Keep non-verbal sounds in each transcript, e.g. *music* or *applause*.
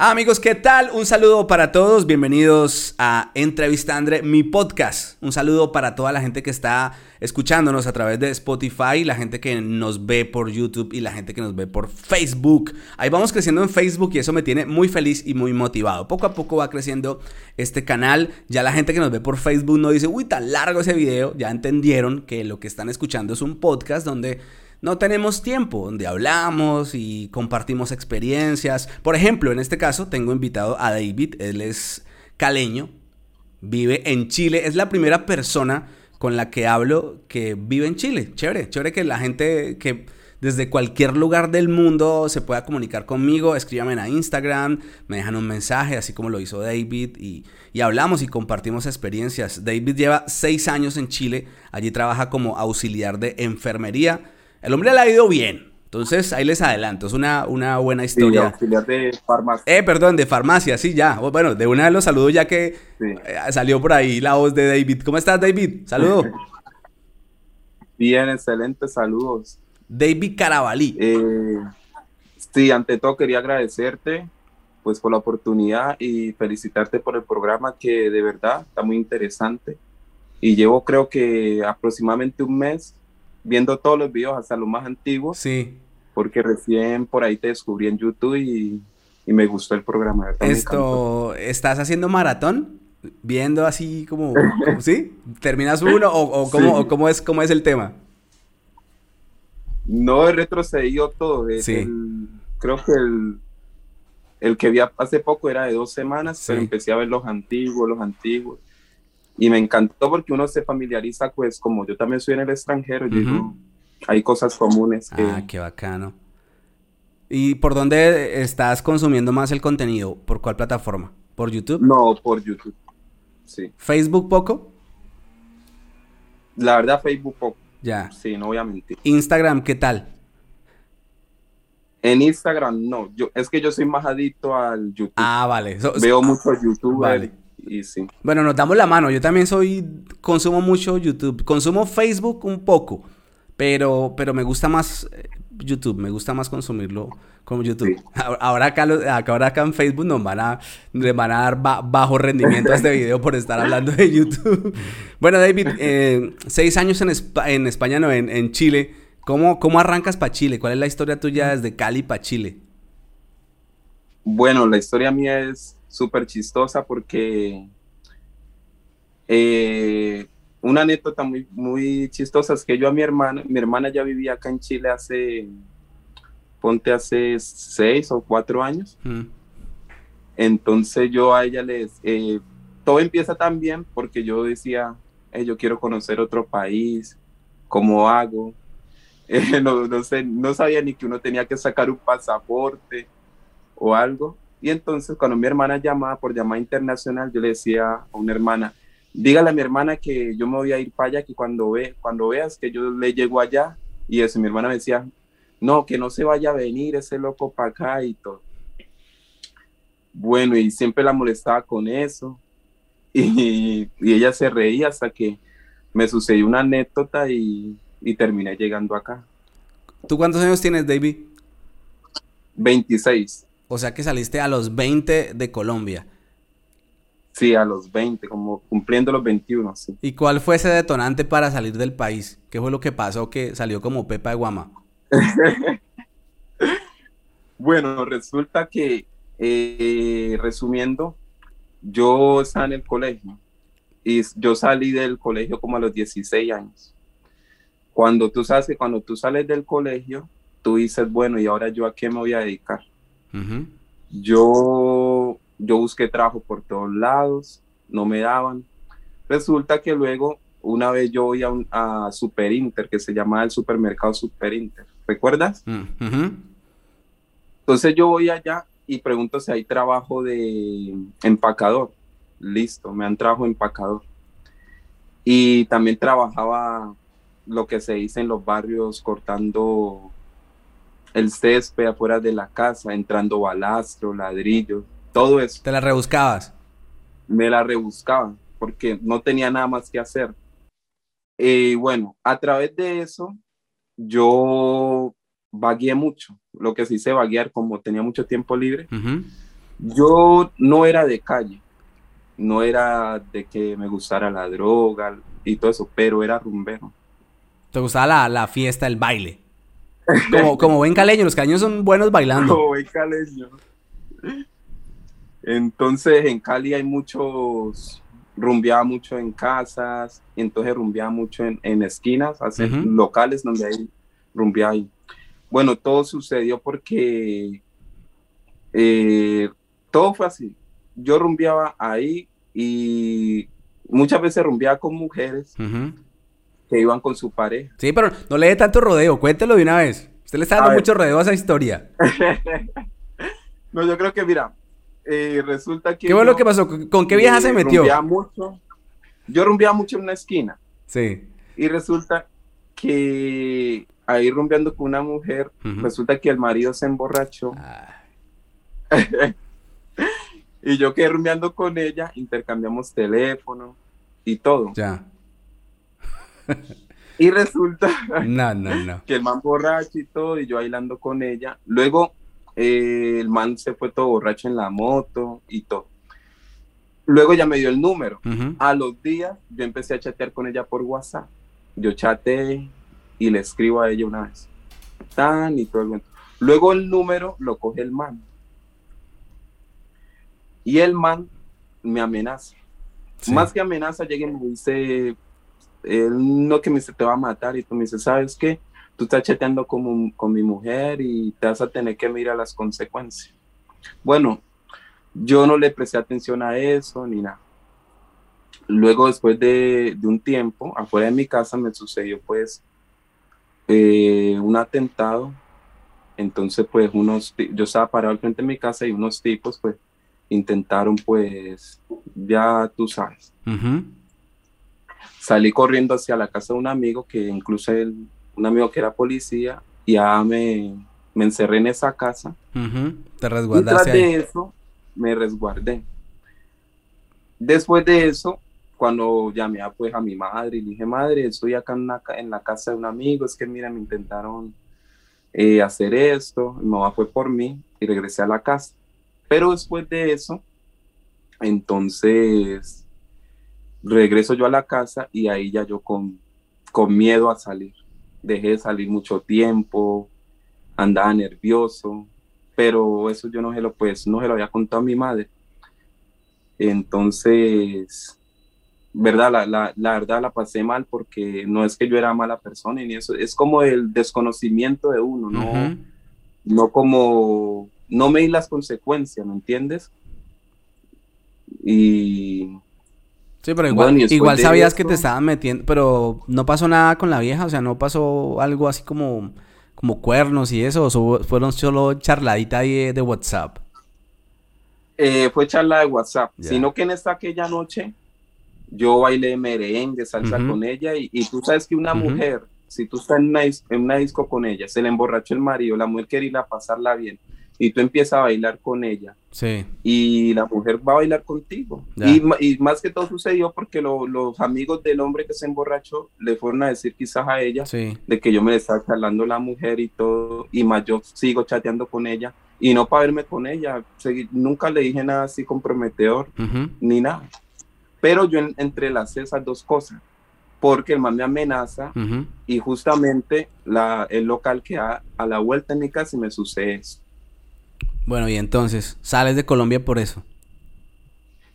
Ah, amigos, ¿qué tal? Un saludo para todos. Bienvenidos a Entrevista Andre, mi podcast. Un saludo para toda la gente que está escuchándonos a través de Spotify, la gente que nos ve por YouTube y la gente que nos ve por Facebook. Ahí vamos creciendo en Facebook y eso me tiene muy feliz y muy motivado. Poco a poco va creciendo este canal. Ya la gente que nos ve por Facebook no dice, uy, tan largo ese video. Ya entendieron que lo que están escuchando es un podcast donde no tenemos tiempo, donde hablamos y compartimos experiencias. Por ejemplo, en este caso tengo invitado a David, él es caleño, vive en Chile, es la primera persona con la que hablo que vive en Chile. Chévere, chévere que la gente que desde cualquier lugar del mundo se pueda comunicar conmigo, escríbame a Instagram, me dejan un mensaje, así como lo hizo David, y, y, hablamos y compartimos experiencias. David lleva seis años en Chile, allí trabaja como auxiliar de enfermería el hombre le ha ido bien. Entonces, ahí les adelanto, es una, una buena historia. Sí, de farmacia. Eh, perdón, de farmacia, sí, ya. Bueno, de una de los saludos ya que eh, salió por ahí la voz de David. ¿Cómo estás, David? Saludo. *laughs* Bien, excelente, saludos. David Carabalí. Eh, sí, ante todo quería agradecerte pues por la oportunidad y felicitarte por el programa que de verdad está muy interesante. Y llevo creo que aproximadamente un mes viendo todos los videos, hasta los más antiguos. Sí. Porque recién por ahí te descubrí en YouTube y, me gustó el programa. Esto, ¿estás haciendo maratón? Viendo así como, ¿sí? ¿Terminas uno o, cómo, es, cómo es el tema? No, he retrocedido todo. Sí. creo que el, el que vi hace poco era de dos semanas, pero empecé a ver los antiguos, los antiguos y me encantó porque uno se familiariza, pues como yo también soy en el extranjero, hay cosas comunes. Que... Ah, qué bacano. ¿Y por dónde estás consumiendo más el contenido? ¿Por cuál plataforma? ¿Por YouTube? No, por YouTube. Sí. ¿Facebook poco? La verdad, Facebook poco. Ya. Sí, no voy a mentir. ¿Instagram qué tal? En Instagram no. Yo, es que yo soy más adicto al YouTube. Ah, vale. Veo mucho YouTube. Vale. Bueno, nos damos la mano. Yo también soy, consumo mucho YouTube. Consumo Facebook un poco, pero, pero me gusta más eh, YouTube. Me gusta más consumirlo como YouTube. *laughs* Ahora, acá, ahora acá en Facebook nos van a, van a dar bajo rendimiento a este *laughs* video por estar hablando de YouTube. bueno, David, eh, seis años en, en España, no, en, en Chile. ¿Cómo, ¿Cómo arrancas para Chile? ¿Cuál es la historia tuya desde Cali para Chile? Bueno, la historia mía es súper chistosa porque eh, una anécdota muy, muy chistosa es que yo a mi hermana, mi hermana ya vivía acá en Chile hace, ponte hace seis o cuatro años. Mm. Entonces yo a ella les, eh, todo empieza también porque yo decía, eh, yo quiero conocer otro país, ¿cómo hago? *laughs* no, no, sé, no sabía ni que uno tenía que sacar un pasaporte o algo. Y entonces cuando mi hermana llamaba por llamada internacional, yo le decía a una hermana, dígale a mi hermana que yo me voy a ir para allá, que cuando, ve, cuando veas que yo le llego allá, y eso, mi hermana me decía, no, que no se vaya a venir ese loco para acá y todo. Bueno, y siempre la molestaba con eso, y, y ella se reía hasta que me sucedió una anécdota y, y terminé llegando acá. ¿Tú cuántos años tienes, David? 26. O sea que saliste a los 20 de Colombia. Sí, a los 20, como cumpliendo los 21, sí. ¿Y cuál fue ese detonante para salir del país? ¿Qué fue lo que pasó que salió como Pepa de Guama? *laughs* bueno, resulta que, eh, resumiendo, yo estaba en el colegio y yo salí del colegio como a los 16 años. Cuando tú sabes que cuando tú sales del colegio, tú dices, bueno, ¿y ahora yo a qué me voy a dedicar? Yo, yo busqué trabajo por todos lados, no me daban. Resulta que luego, una vez yo voy a, un, a Super Inter, que se llama el supermercado Super Inter. ¿Recuerdas? Entonces yo voy allá y pregunto si hay trabajo de empacador. Listo, me han trabajo empacador. Y también trabajaba lo que se dice en los barrios cortando el césped afuera de la casa, entrando balastro, ladrillos, todo eso. ¿Te la rebuscabas? Me la rebuscaba porque no tenía nada más que hacer. Y bueno, a través de eso, yo vagué mucho, lo que sí sé vaguear como tenía mucho tiempo libre. Yo no era de calle, no era de que me gustara la droga y todo eso, pero era rumbero. ¿Te gustaba la, fiesta, el baile? Como, como buen caleño, los caleños son buenos bailando. Como buen caleño. Entonces en Cali hay muchos, rumbeaba mucho en casas, entonces rumbeaba mucho en, esquinas, hacer locales donde hay rumbeaba ahí. Bueno, todo sucedió porque eh, todo fue así. Yo rumbeaba ahí y muchas veces rumbeaba con mujeres que iban con su pareja. Sí, pero no le dé tanto rodeo, cuéntelo de una vez. Usted le está dando mucho rodeo a esa historia. *laughs* no, yo creo que, mira, eh, resulta que... ¿Qué fue lo que pasó? ¿Con qué vieja se metió? Mucho, yo rumbeaba mucho en una esquina. Sí. Y resulta que ahí rumbeando con una mujer, resulta que el marido se emborrachó. *laughs* y yo quedé rumbeando con ella, intercambiamos teléfono y todo. Ya. *laughs* y resulta no, no, no. que el man borracho y todo, y yo bailando con ella. Luego eh, el man se fue todo borracho en la moto y todo. Luego ya me dio el número. A los días yo empecé a chatear con ella por WhatsApp. Yo chateé y le escribo a ella una vez. Tan y todo el. Luego el número lo coge el man. Y el man me amenaza. Más que amenaza, llega y me dice, no que me dice, te va a matar. Y tú me dices, ¿sabes qué? Tú estás chateando con, con mi mujer y te vas a tener que mirar las consecuencias. Bueno, yo no le presté atención a eso ni nada. Luego, después de, un tiempo, afuera de mi casa me sucedió pues eh, un atentado. Entonces, pues, unos, yo estaba parado al frente de mi casa y unos tipos, pues, intentaron, pues, ya tú sabes. Salí corriendo hacia la casa de un amigo, que incluso un amigo que era policía, y ya me, me encerré en esa casa. Te resguardaste. de eso, me resguardé. Después de eso, cuando llamé a, pues, a mi madre y dije, madre, estoy acá en, en la casa de un amigo, es que mira, me intentaron eh, hacer esto, mi mamá fue por mí y regresé a la casa. Pero después de eso, entonces regreso yo a la casa y ahí ya yo con, con miedo a salir. Dejé de salir mucho tiempo, andaba nervioso, pero eso yo no se lo, pues, no se lo había contado a mi madre. Entonces, verdad, la, la, la, verdad la pasé mal porque no es que yo era mala persona y eso, es como el desconocimiento de uno, no, no como, no me di las consecuencias, ¿me entiendes? Y... Sí, pero igual, igual sabías que te estaban metiendo, pero no pasó nada con la vieja, o sea, no pasó algo así como como cuernos y eso, o fueron solo charladita de, de WhatsApp? Eh, fue charla de WhatsApp, sino que en esta aquella noche yo bailé merengue, salsa con ella y, tú sabes que una mujer, si tú estás en una, en una, disco con ella, se le emborrachó el marido, la mujer quiere ir a pasarla bien y tú empiezas a bailar con ella. Sí. Y la mujer va a bailar contigo. Y, y, más que todo sucedió porque los amigos del hombre que se emborrachó le fueron a decir quizás a ella de que yo me estaba charlando la mujer y todo, y más yo sigo chateando con ella. Y no para verme con ella, nunca le dije nada así comprometedor, ni nada. Pero yo entrelacé esas dos cosas, porque el man me amenaza y justamente la, el local que a, a la vuelta en mi casa me sucede eso. Bueno, y entonces, sales de Colombia por eso.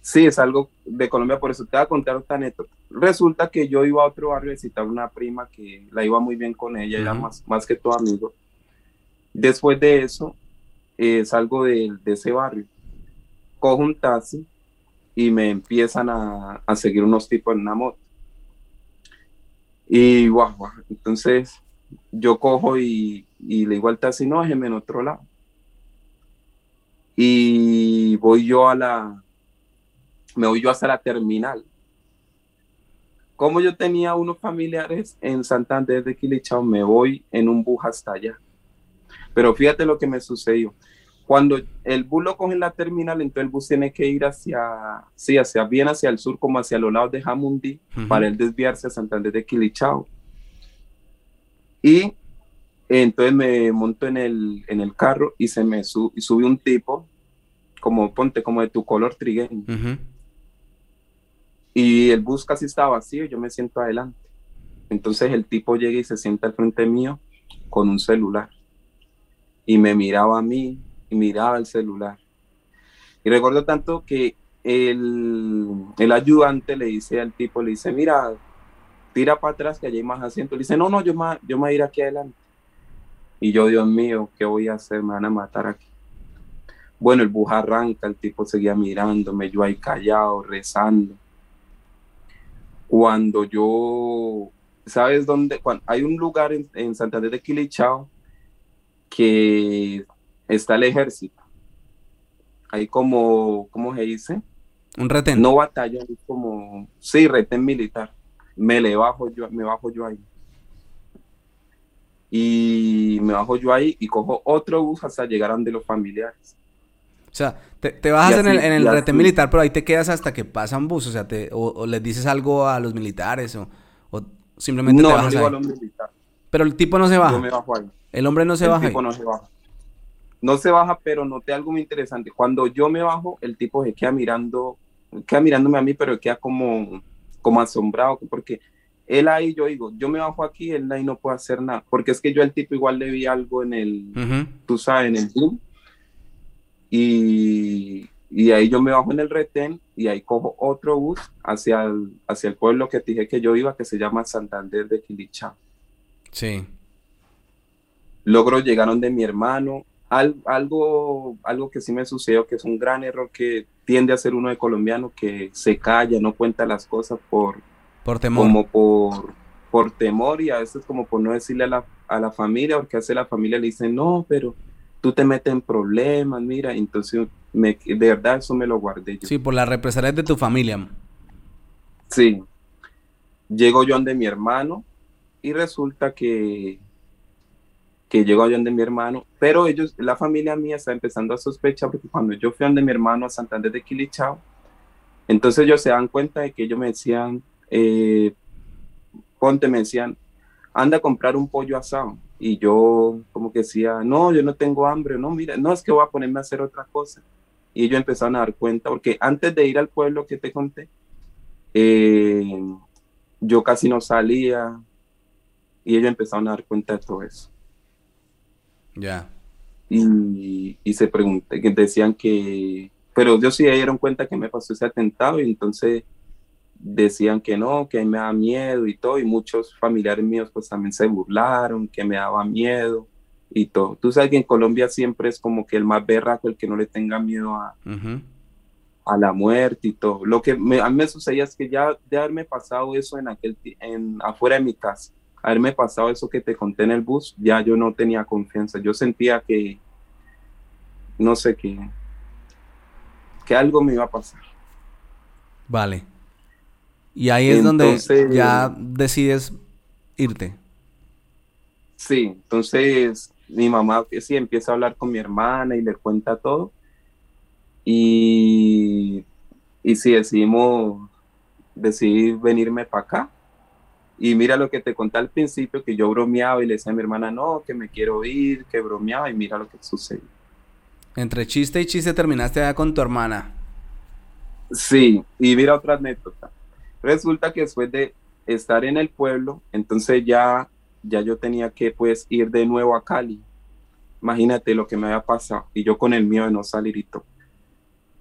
Sí, salgo de Colombia por eso. Te voy a contar otra anécdota. Resulta que yo iba a otro barrio a visitar una prima que la iba muy bien con ella, era más, más que todo amigo. Después de eso, eh, salgo de, ese barrio, cojo un taxi y me empiezan a, seguir unos tipos en una moto. Y guau, guau. Entonces yo cojo y, y le digo al taxi, no, déjeme en otro lado y voy yo a la, me voy yo hasta la terminal. Como yo tenía unos familiares en Santander de Quilichao, me voy en un bus hasta allá. Pero fíjate lo que me sucedió. Cuando el bus lo coge en la terminal, entonces el bus tiene que ir hacia, sí, hacia bien hacia el sur, como hacia los lados de Jamundí, para él desviarse a Santander de Quilichao. Y entonces me monto en el, en el carro y se me sube un tipo como ponte, como de tu color trigueño. Y el bus casi está vacío, yo me siento adelante. Entonces el tipo llega y se sienta al frente mío con un celular. Y me miraba a mí y miraba el celular. Y recuerdo tanto que el, el ayudante le dice al tipo, le dice, mira, tira para atrás que allí hay más asientos. Le dice, no, no, yo me, yo me voy a ir aquí adelante. Y yo, Dios mío, ¿qué voy a hacer? Me van a matar aquí. Bueno, el bus arranca, el tipo seguía mirándome, yo ahí callado, rezando. Cuando yo, ¿sabes dónde? Cuando, hay un lugar en, en Santander de Quilichao que está el ejército. Hay como, ¿cómo se dice? Un retén. No batalla, es como, sí, retén militar. Me le bajo yo, me bajo yo ahí. Y me bajo yo ahí y cojo otro bus hasta llegar a donde los familiares. O sea, te, te bajas en el, en el retén militar, pero ahí te quedas hasta que pasa un bus. O sea, te, o, les dices algo a los militares o, o simplemente no, te bajas no digo ahí. a los militares. Pero el tipo no se baja. Yo me bajo ahí. El hombre no se el baja. tipo ahí. no se baja. No se baja, pero noté algo muy interesante. Cuando yo me bajo, el tipo se queda mirando, queda mirándome a mí, pero queda como, como asombrado, porque él ahí, yo digo, yo me bajo aquí, él ahí no puede hacer nada, porque es que yo al tipo igual le vi algo en el, Ujú. tú sabes, en el Zoom, y, y ahí yo me bajo en el retén y ahí cojo otro bus hacia el, hacia el pueblo que te dije que yo iba, que se llama Santander de Quilichao. Sí. logro llegaron de mi hermano. Al- algo, algo que sí me sucedió, que es un gran error que tiende a ser uno de colombiano, que se calla, no cuenta las cosas por, Por temor. como por, por temor y a veces como por no decirle a la, a la familia, porque hace la familia le dice, no, pero tú te metes en problemas, mira, entonces me, de verdad eso me lo guardé yo. Sí, por las represalias de tu familia. Sí. Llego yo donde mi hermano y resulta que que llego yo donde mi hermano, pero ellos, la familia mía está empezando a sospechar porque cuando yo fui donde mi hermano a Santander de Quilichao, entonces ellos se dan cuenta de que ellos me decían, eh, ponte, me decían, anda a comprar un pollo asado. Y yo como que decía, no, yo no tengo hambre, no, mira, no, es que voy a ponerme a hacer otra cosa. Y ellos empezaron a dar cuenta, porque antes de ir al pueblo que te conté, eh, yo casi no salía y ellos empezaron a dar cuenta de todo eso. Ya. Y, y se pregunté, que decían que, pero ellos sí dieron cuenta que me pasó ese atentado y entonces decían que no, que me da miedo y todo, y muchos familiares míos pues también se burlaron, que me daba miedo y todo. Tú sabes que en Colombia siempre es como que el más berraco, el que no le tenga miedo a, a la muerte y todo. Lo que me, a mí me sucedía es que ya de haberme pasado eso en aquel, en, afuera de mi casa, haberme pasado eso que te conté en el bus, ya yo no tenía confianza. Yo sentía que, no sé qué, que algo me iba a pasar. Vale. Y ahí es donde ya decides irte. Sí, entonces mi mamá sí empieza a hablar con mi hermana y le cuenta todo. Y, y sí, decidimos, decidí venirme para acá. Y mira lo que te conté al principio, que yo bromeaba y le decía a mi hermana, no, que me quiero ir, que bromeaba, y mira lo que sucedió. Entre chiste y chiste terminaste allá con tu hermana. Sí, y mira otra anécdota. Resulta que después de estar en el pueblo, entonces ya, ya yo tenía que pues ir de nuevo a Cali. Imagínate lo que me había pasado y yo con el miedo de no salir.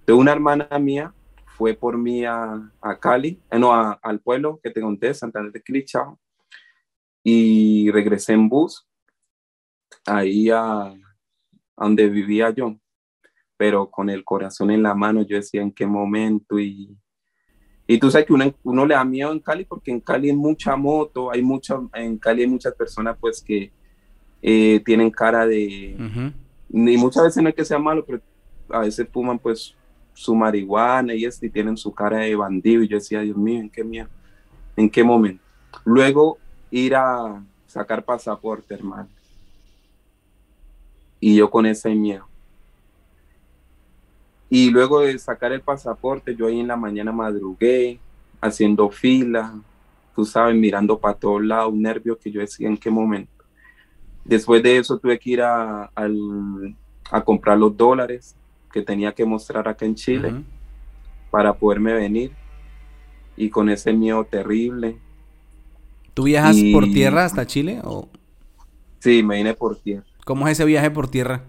De una hermana mía fue por mí a, a Cali, eh, no, a- al pueblo que te conté, Santander de Quilichao, y regresé en bus ahí a, a donde vivía yo pero con el corazón en la mano, yo decía en qué momento y, y tú sabes que uno, uno le da miedo en Cali porque en Cali hay mucha moto, hay mucha, en Cali hay muchas personas pues que eh, tienen cara de, y muchas veces no es que sea malo, pero a veces fuman pues su marihuana y, esto, y tienen su cara de bandido y yo decía, Dios mío, ¿en qué miedo? ¿En qué momento? Luego ir a sacar pasaporte, hermano. Y yo con ese miedo. Y luego de sacar el pasaporte, yo ahí en la mañana madrugué, haciendo fila, tú sabes, mirando para todos lados, un nervio que yo decía en qué momento. Después de eso tuve que ir a, al- a comprar los dólares que tenía que mostrar acá en Chile para poderme venir y con ese miedo terrible. ¿Tú viajas por tierra hasta Chile o...? Sí, me vine por tierra. ¿Cómo es ese viaje por tierra?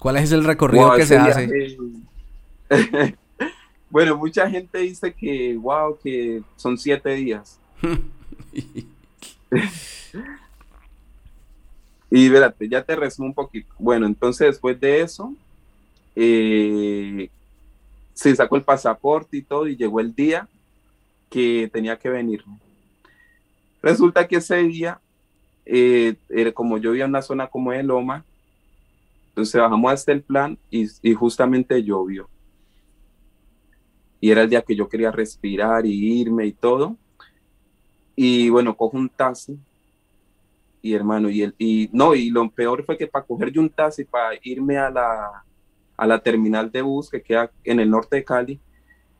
¿Cuál es el recorrido que se hace? *laughs* bueno, mucha gente dice que, wow, que son siete días. *laughs* y espérate, ya te resumo un poquito. Bueno, entonces después de eso, eh, se sacó el pasaporte y todo y llegó el día que tenía que venirme. Resulta que ese día, eh, como yo vivía en una zona como de Loma, entonces bajamos hasta el plan y, y, justamente llovió. Y era el día que yo quería respirar y irme y todo. Y bueno, cojo un taxi. Y hermano, y, el, y no, y lo peor fue que para coger yo un taxi, para irme a la, a la terminal de bus que queda en el norte de Cali,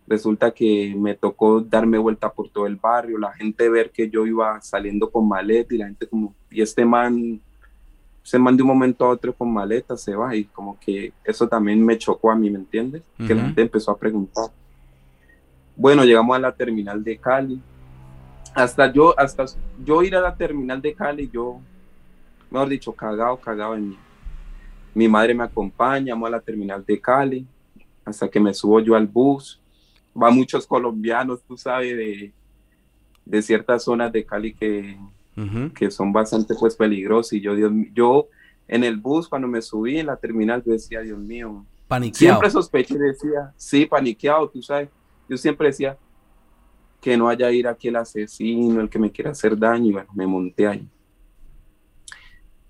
resulta que me tocó darme vuelta por todo el barrio, la gente ver que yo iba saliendo con maleta y la gente como, y este man, se man de un momento a otro con maleta se va y como que eso también me chocó a mí, ¿me entiendes? Que la gente empezó a preguntar. Bueno, llegamos a la terminal de Cali. Hasta yo, hasta yo ir a la terminal de Cali, yo, mejor dicho, cagado, cagado en mí. Mi madre me acompaña, vamos a la terminal de Cali, hasta que me subo yo al bus va muchos colombianos, tú sabes, de, de ciertas zonas de Cali que, que son bastante pues peligrosas. Y yo, Dios yo en el bus cuando me subí en la terminal, yo decía, Dios mío, paniqueado. Siempre sospeché y decía, sí, paniqueado, tú sabes. Yo siempre decía que no haya ir aquí el asesino, el que me quiera hacer daño, y bueno, me monté ahí.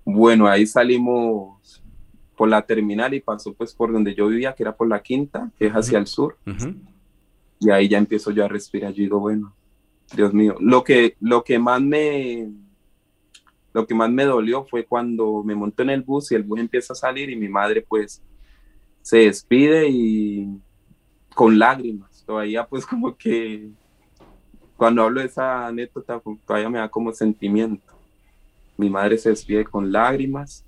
Bueno, ahí salimos por la terminal y pasó pues por donde yo vivía, que era por la quinta, que es hacia el sur. Y ahí ya empiezo yo a respirar. Yo digo, bueno, Dios mío. Lo que, lo que más me lo que más me dolió fue cuando me monto en el bus y el bus empieza a salir y mi madre pues se despide y con lágrimas. Todavía pues *laughs* como que cuando hablo de esa anécdota pues, todavía me da como sentimiento. Mi madre se despide con lágrimas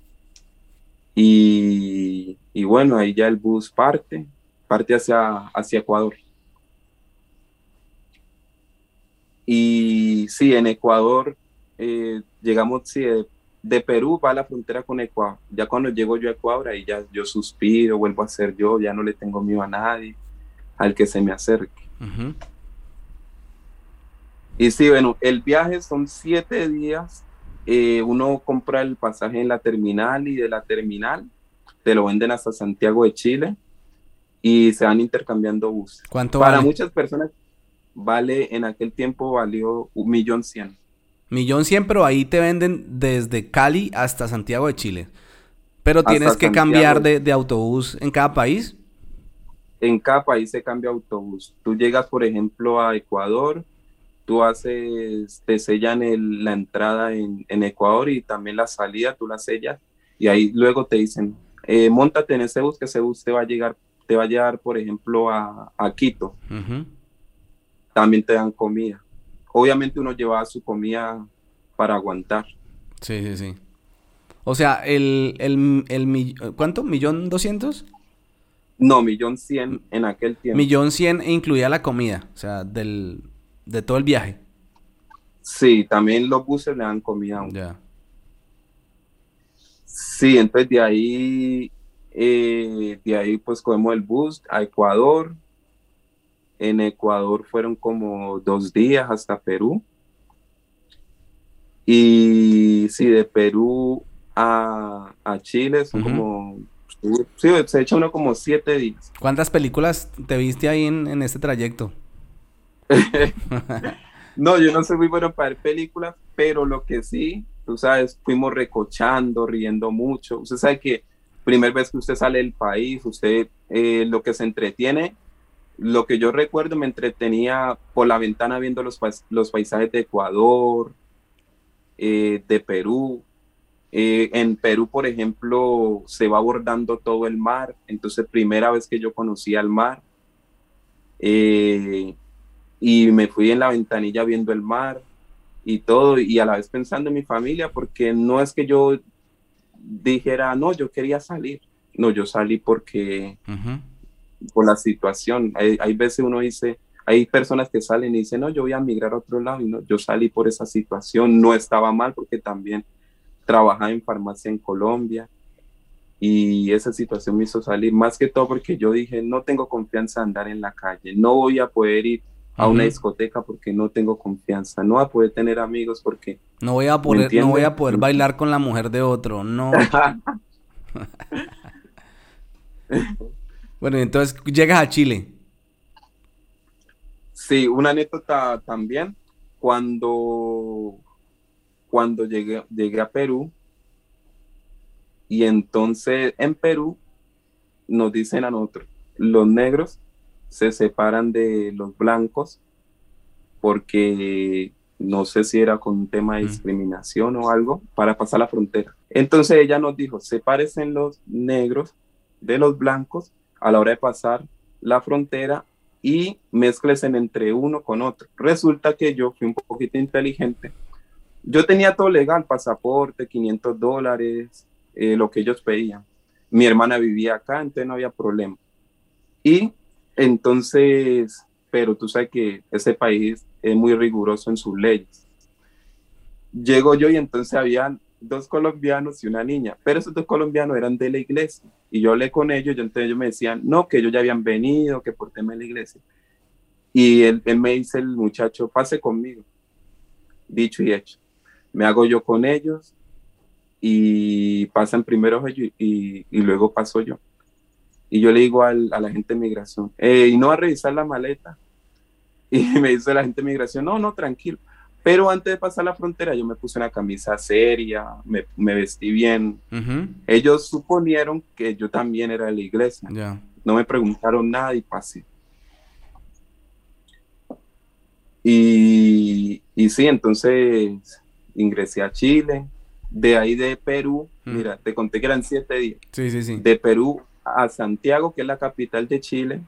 y, y bueno, ahí ya el bus parte, parte hacia, hacia Ecuador. Y sí, en Ecuador eh, llegamos, sí, de, Perú va a la frontera con Ecuador. Ya cuando llego yo a Ecuador, ahí ya yo suspiro, vuelvo a ser yo, ya no le tengo miedo a nadie, al que se me acerque. Y sí, bueno, el viaje son siete días. Eh, uno compra el pasaje en la terminal y de la terminal te lo venden hasta Santiago de Chile y se van intercambiando buses. ¿Cuánto Para muchas personas vale, en aquel tiempo valió un millón cien. Millón cien, pero ahí te venden desde Cali hasta Santiago de Chile. Pero tienes que cambiar de, autobús en cada país. En cada país se cambia autobús. Tú llegas, por ejemplo, a Ecuador, tú haces, te sellan la entrada en, Ecuador y también la salida, tú la sellas y ahí luego te dicen, eh, montate en ese bus que ese bus te va a llegar, te va a llevar, por ejemplo, a, Quito también te dan comida. Obviamente uno lleva su comida para aguantar. Sí, sí, sí. O sea, el, el, el ¿cuánto? ¿Millón doscientos? No, millón cien en aquel tiempo. Millón cien incluía la comida, o sea, del, de todo el viaje. Sí, también los buses le dan comida a Ya. Sí, entonces de ahí, eh, de ahí pues cogemos el bus a Ecuador, en Ecuador fueron como dos días hasta Perú. Y sí, de Perú a, Chile son como... Sí, se echa uno como siete días. ¿Cuántas películas te viste ahí en, este trayecto? *laughs* no, yo no soy muy bueno para ver películas, pero lo que sí, tú sabes, fuimos recochando, riendo mucho. Usted sabe que primera vez que usted sale del país, usted eh, lo que se entretiene lo que yo recuerdo me entretenía por la ventana viendo los, paisajes de Ecuador, eh, de Perú. Eh, en Perú, por ejemplo, se va abordando todo el mar, entonces primera vez que yo conocí al mar. Eh, y me fui en la ventanilla viendo el mar y todo, y a la vez pensando en mi familia, porque no es que yo dijera, no, yo quería salir, no, yo salí porque por la situación. Hay, hay, veces uno dice, hay personas que salen y dicen, no, yo voy a migrar a otro lado y no, yo salí por esa situación, no estaba mal porque también trabajaba en farmacia en Colombia y esa situación me hizo salir, más que todo porque yo dije, no tengo confianza de andar en la calle, no voy a poder ir a una discoteca porque no tengo confianza, no voy a poder tener amigos porque... No voy a poder, no voy a poder bailar con la mujer de otro, no. *laughs* *laughs* *laughs* bueno, entonces llegas a Chile. Sí, una anécdota también. Cuando, cuando llegué, llegué a Perú, y entonces en Perú nos dicen a nosotros, los negros se separan de los blancos porque no sé si era con un tema de discriminación o algo, para pasar la frontera. Entonces ella nos dijo, sepárense los negros de los blancos a la hora de pasar la frontera y mezclesen entre uno con otro. Resulta que yo fui un poquito inteligente. Yo tenía todo legal, pasaporte, 500 dólares, eh, lo que ellos pedían. Mi hermana vivía acá, entonces no había problema. Y entonces, pero tú sabes que ese país es muy riguroso en sus leyes. Llego yo y entonces habían dos colombianos y una niña, pero esos dos colombianos eran de la iglesia y yo hablé con ellos entonces ellos me decían, no, que ellos ya habían venido, que por tema de la iglesia. Y él, él me dice, el muchacho, pase conmigo. Dicho y hecho. Me hago yo con ellos y pasan primero ellos y, y, luego paso yo. Y yo le digo al, a la gente de migración, eh, y no va a revisar la maleta. Y *laughs* me dice la gente de migración, no, no, tranquilo. Pero antes de pasar la frontera, yo me puse una camisa seria, me, me vestí bien. Ellos suponieron que yo también era de la iglesia. No me preguntaron nada y pasé. Y, y sí, entonces ingresé a Chile. De ahí de Perú, mira, te conté que eran siete días. Sí, sí, sí. De Perú a Santiago, que es la capital de Chile,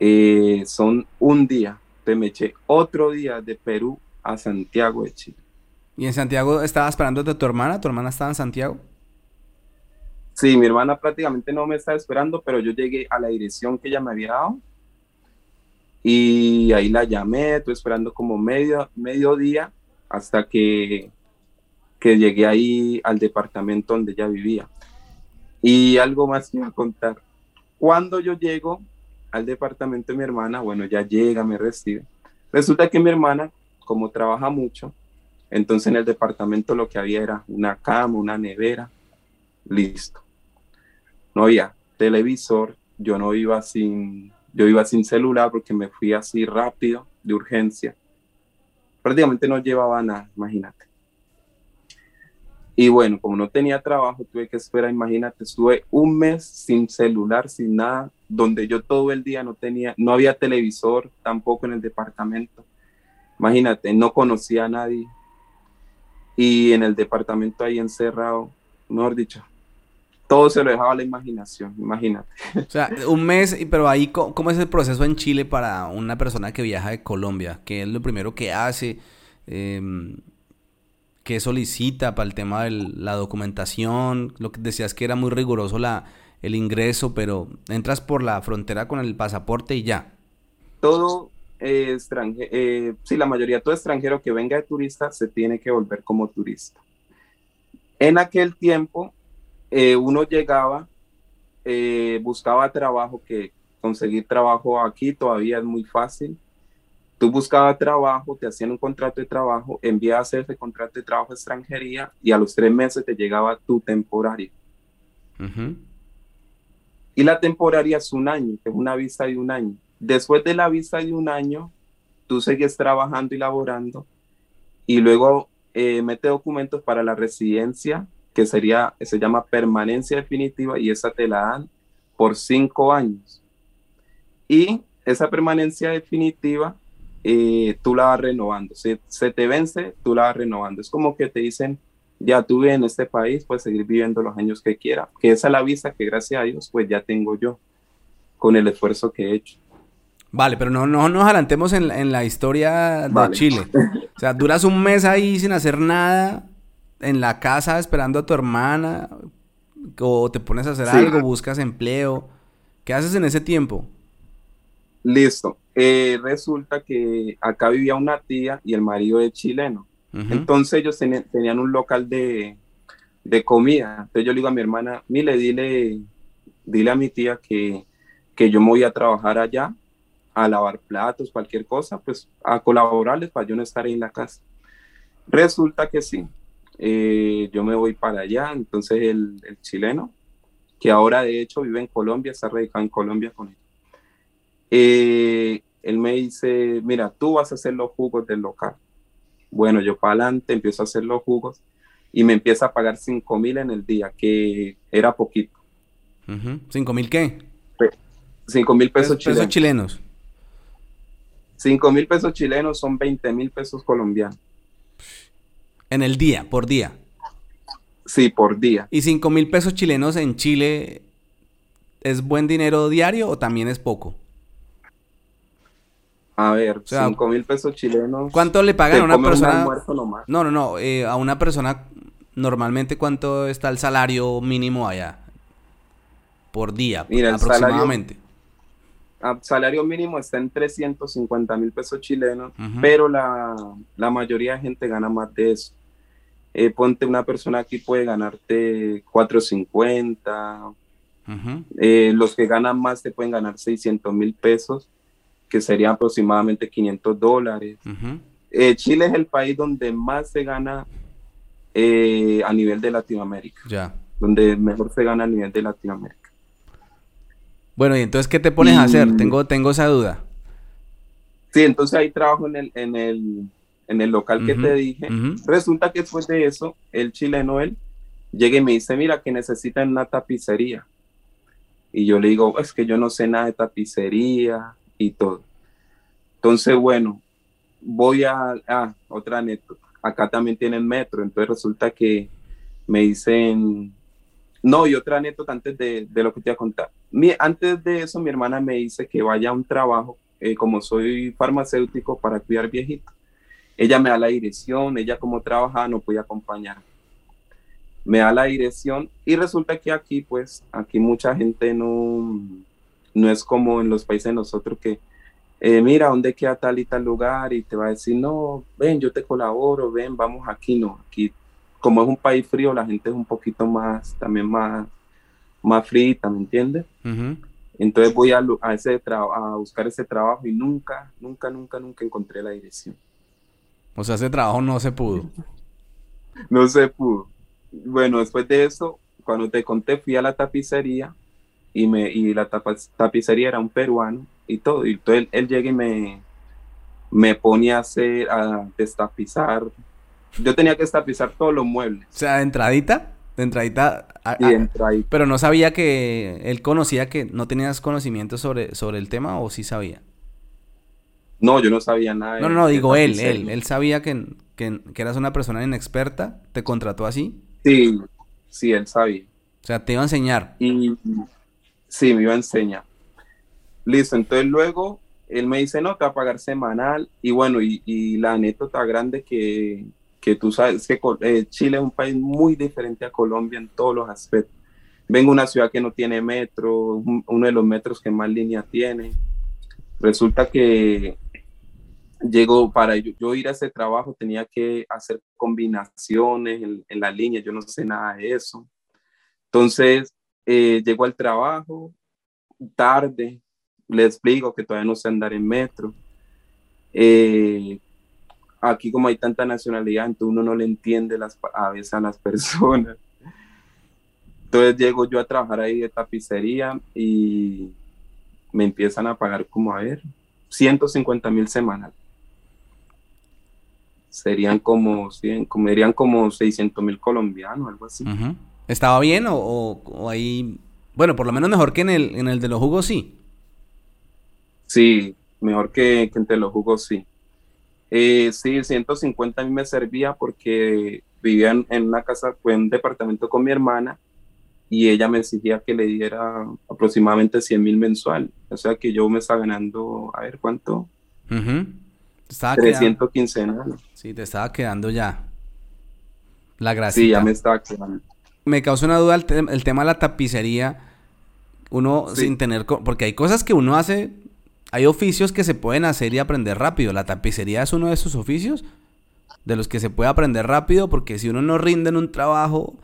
eh, son un día. Te me eché otro día de Perú a Santiago de Chile. ¿Y en Santiago estabas esperando a tu hermana? ¿Tu hermana estaba en Santiago? Sí, mi hermana prácticamente no me estaba esperando, pero yo llegué a la dirección que ella me había dado y ahí la llamé, estuve esperando como medio, medio día hasta que, que llegué ahí al departamento donde ella vivía. Y algo más que iba a contar. Cuando yo llego al departamento de mi hermana, bueno, ya llega, me recibe. Resulta que mi hermana, como trabaja mucho, entonces en el departamento lo que había era una cama, una nevera, listo. No había televisor, yo no iba sin, yo iba sin celular porque me fui así rápido, de urgencia. Prácticamente no llevaba nada, imagínate. Y bueno, como no tenía trabajo, tuve que esperar, imagínate, estuve un mes sin celular, sin nada, donde yo todo el día no tenía, no había televisor tampoco en el departamento. Imagínate, no conocía a nadie. Y en el departamento ahí encerrado, mejor dicho, todo se lo dejaba a la imaginación, imagínate. O sea, un mes, pero ahí, ¿cómo es el proceso en Chile para una persona que viaja de Colombia? ¿Qué es lo primero que hace? Eh, ¿Qué solicita para el tema de la documentación? Lo que decías que era muy riguroso la, el ingreso, pero entras por la frontera con el pasaporte y ya. Todo eh, extranjero, eh, sí, la mayoría, todo extranjero que venga de turista se tiene que volver como turista. En aquel tiempo, eh, uno llegaba, buscaba trabajo, que conseguir trabajo aquí todavía es muy fácil Tú buscabas trabajo, te hacían un contrato de trabajo, enviabas ese contrato de trabajo a extranjería y a los tres meses te llegaba tu temporaria. Y la temporaria es un año, es una visa de un año. Después de la visa de un año, tú sigues trabajando y laborando y luego eh, mete documentos para la residencia, que sería, se llama permanencia definitiva y esa te la dan por cinco años. Y esa permanencia definitiva eh, tú la vas renovando. Si se te vence, tú la vas renovando. Es como que te dicen, ya tuve en este país, puedes seguir viviendo los años que quiera. Que esa es la visa que gracias a Dios, pues ya tengo yo con el esfuerzo que he hecho. Vale, pero no, no nos adelantemos en, la historia de Chile. O sea, duras un mes ahí sin hacer nada, en la casa esperando a tu hermana. ¿O te pones a hacer algo, buscas empleo? ¿Qué haces en ese tiempo? Listo. Eh, resulta que acá vivía una tía y el marido es chileno. Entonces ellos tenían, un local de, comida. Entonces yo le digo a mi hermana, mire, dile, dile a mi tía que, que yo me voy a trabajar allá, a lavar platos, cualquier cosa, pues a colaborarles para yo no estar ahí en la casa. Resulta que sí, eh, yo me voy para allá, entonces el, chileno, que ahora de hecho vive en Colombia, está radicado en Colombia con él. Eh, él me dice, mira, tú vas a hacer los jugos del local. Bueno, yo para adelante empiezo a hacer los jugos y me empieza a pagar 5 mil en el día, que era poquito. ¿5 mil qué? 5 mil pesos, chilenos. pesos chilenos. 5 mil pesos chilenos son 20 mil pesos colombianos. En el día, por día. Sí, por día. ¿Y 5 mil pesos chilenos en Chile es buen dinero diario o también es poco? A ver, 5 mil pesos chilenos. ¿Cuánto le pagan a una persona? no, no, no. Eh, a una persona, normalmente, ¿cuánto está el salario mínimo allá? Por día, Mira, aproximadamente. El salario, mínimo está en 350 mil pesos chilenos, pero la, mayoría de gente gana más de eso. Eh, ponte una persona aquí puede ganarte 450. Eh, los que ganan más te pueden ganar 600 mil pesos que serían aproximadamente 500 dólares. Eh, Chile es el país donde más se gana a nivel de Latinoamérica. Ya. Donde mejor se gana a nivel de Latinoamérica. Bueno, y entonces, ¿qué te pones a hacer? Tengo, tengo esa duda. Sí, entonces ahí trabajo en el, en el, en el local que te dije. Resulta que después de eso, el chileno, él, llega y me dice, mira, que necesitan una tapicería. Y yo le digo, es que yo no sé nada de tapicería, y todo. Entonces, bueno, voy a, ah, otra anécdota. Acá también tienen metro, entonces resulta que me dicen, no, y otra anécdota antes de, lo que te voy a contar. Mi, antes de eso, mi hermana me dice que vaya a un trabajo, eh, como soy farmacéutico, para cuidar viejitos. Ella me da la dirección, ella como trabaja no puede acompañar. Me da la dirección y resulta que aquí, pues, aquí mucha gente no, no es como en los países de nosotros que, eh, mira, ¿dónde queda tal y tal lugar? Y te va a decir, no, ven, yo te colaboro, ven, vamos aquí, no. Aquí, como es un país frío, la gente es un poquito más, también más, más frita, ¿me entiendes? Entonces voy a, a, ese a buscar ese trabajo y nunca, nunca, nunca, nunca encontré la dirección. O sea, ese trabajo no se pudo. *laughs* no se pudo. Bueno, después de eso, cuando te conté, fui a la tapicería y, me, y la tapicería era un peruano y todo. Y entonces él, llega y me, me pone a hacer, a destapizar. Yo tenía que destapizar todos los muebles. O sea, de entradita, de entradita. Pero no sabía que él conocía que no tenías conocimiento sobre, sobre el tema o sí sabía. No, yo no sabía nada. No, no, no, digo él, él, él sabía que, que, que, eras una persona inexperta, te contrató así. Sí, sí, él sabía. O sea, te iba a enseñar. Y, Sí, me iba a enseñar. Listo, entonces luego él me dice, no, te va a pagar semanal. Y bueno, y, la anécdota grande que, que tú sabes que eh, Chile es un país muy diferente a Colombia en todos los aspectos. Vengo a una ciudad que no tiene metro, uno de los metros que más línea tiene. Resulta que llegó para yo, ir a ese trabajo tenía que hacer combinaciones en, en la línea, yo no sé nada de eso. Entonces, eh, llego al trabajo tarde, le explico que todavía no sé andar en metro. Eh, aquí como hay tanta nacionalidad, entonces uno no le entiende las, a veces a las *laughs* personas. Entonces llego yo a trabajar ahí de tapicería y me empiezan a pagar como, a ver, 150 mil semanal. Serían como, 100, como, serían como 600 mil colombianos, algo así. ¿Estaba bien o, ahí... Bueno, por lo menos mejor que en el, en el de los jugos, sí. Sí, mejor que, entre los jugos, sí. Eh, sí, 150 a mí me servía porque vivía en, una casa, fue en un departamento con mi hermana y ella me exigía que le diera aproximadamente 100 mil mensual. O sea que yo me estaba ganando, a ver cuánto. Uh 315 Sí, te estaba quedando ya. La gracia. Sí, ya me estaba quedando. me causa una duda el, tema de la tapicería. Uno sin tener... Porque hay cosas que uno hace... Hay oficios que se pueden hacer y aprender rápido. La tapicería es uno de esos oficios de los que se puede aprender rápido porque si uno no rinde en un trabajo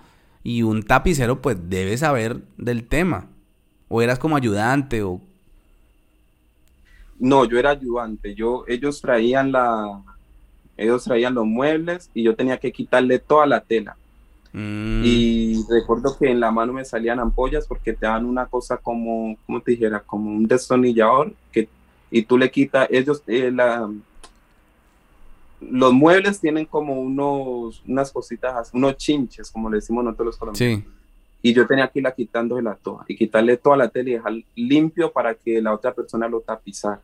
y un tapicero pues debe saber del tema. O eras como ayudante o... No, yo era ayudante. Yo, ellos traían la, ellos traían los muebles y yo tenía que quitarle toda la tela. Mm. Y recuerdo que en la mano me salían ampollas porque te dan una cosa como, como te dijera, como un destornillador que, y tú le quitas, ellos, eh, la, los muebles tienen como unos, unas cositas, unos chinches, como le decimos nosotros los colombianos. Y yo tenía que irla quitando de la toa y quitarle toda la tela y dejar limpio para que la otra persona lo tapizara.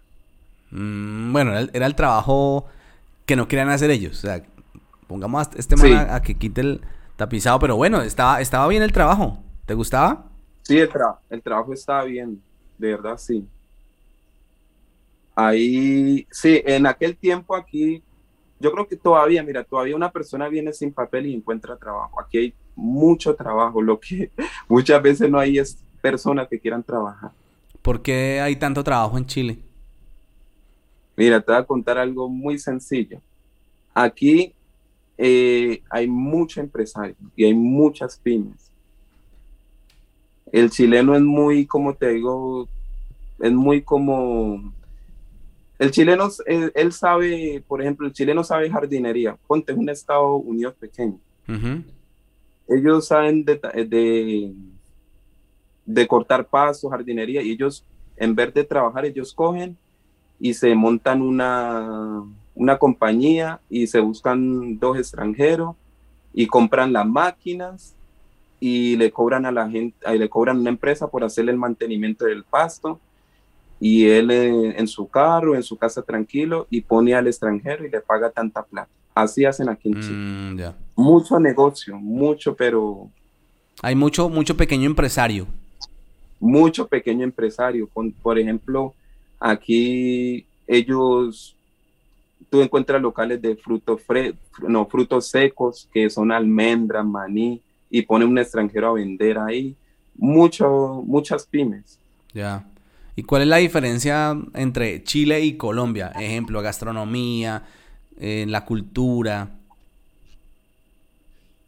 Mm, bueno, era el, trabajo que no querían hacer ellos. O sea, pongamos este man a, que quite el tapizado, pero bueno, estaba, estaba bien el trabajo. ¿Te gustaba? Sí, el, el trabajo estaba bien, de verdad sí. Ahí, sí, en aquel tiempo aquí yo creo que todavía, mira, todavía una persona viene sin papel y encuentra trabajo. Aquí hay mucho trabajo, lo que *laughs* muchas veces no hay es personas que quieran trabajar. ¿Por qué hay tanto trabajo en Chile? Mira, te voy a contar algo muy sencillo. Aquí eh, hay mucho empresario y hay muchas pymes. El chileno es muy, como te digo, es muy como el chileno, él, sabe, por ejemplo, el chileno sabe jardinería. Ponte, es un Estado Unidos pequeño. Ellos saben de, de, cortar pasos, jardinería, y ellos, en vez de trabajar, ellos cogen y se montan una, una compañía y se buscan dos extranjeros y compran las máquinas y le cobran a la gente, le cobran una empresa por hacerle el mantenimiento del pasto y él en, su carro, en su casa tranquilo y pone al extranjero y le paga tanta plata. Así hacen aquí en Chile. Mm, mucho negocio, mucho, pero... Hay mucho, mucho pequeño empresario. Mucho pequeño empresario. por ejemplo, aquí ellos, tú encuentras locales de frutos, fre no, frutos secos, que son almendras, maní, y pone un extranjero a vender ahí. Mucho, muchas pymes. Ya. ¿Y cuál es la diferencia entre Chile y Colombia? Ejemplo, gastronomía, eh, la cultura.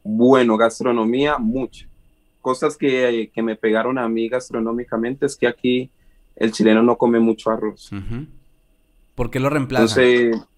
Bueno, gastronomía, mucho. Cosas que, me pegaron a mí gastronómicamente es que aquí el chileno no come mucho arroz. ¿Por qué lo reemplazan? Entonces,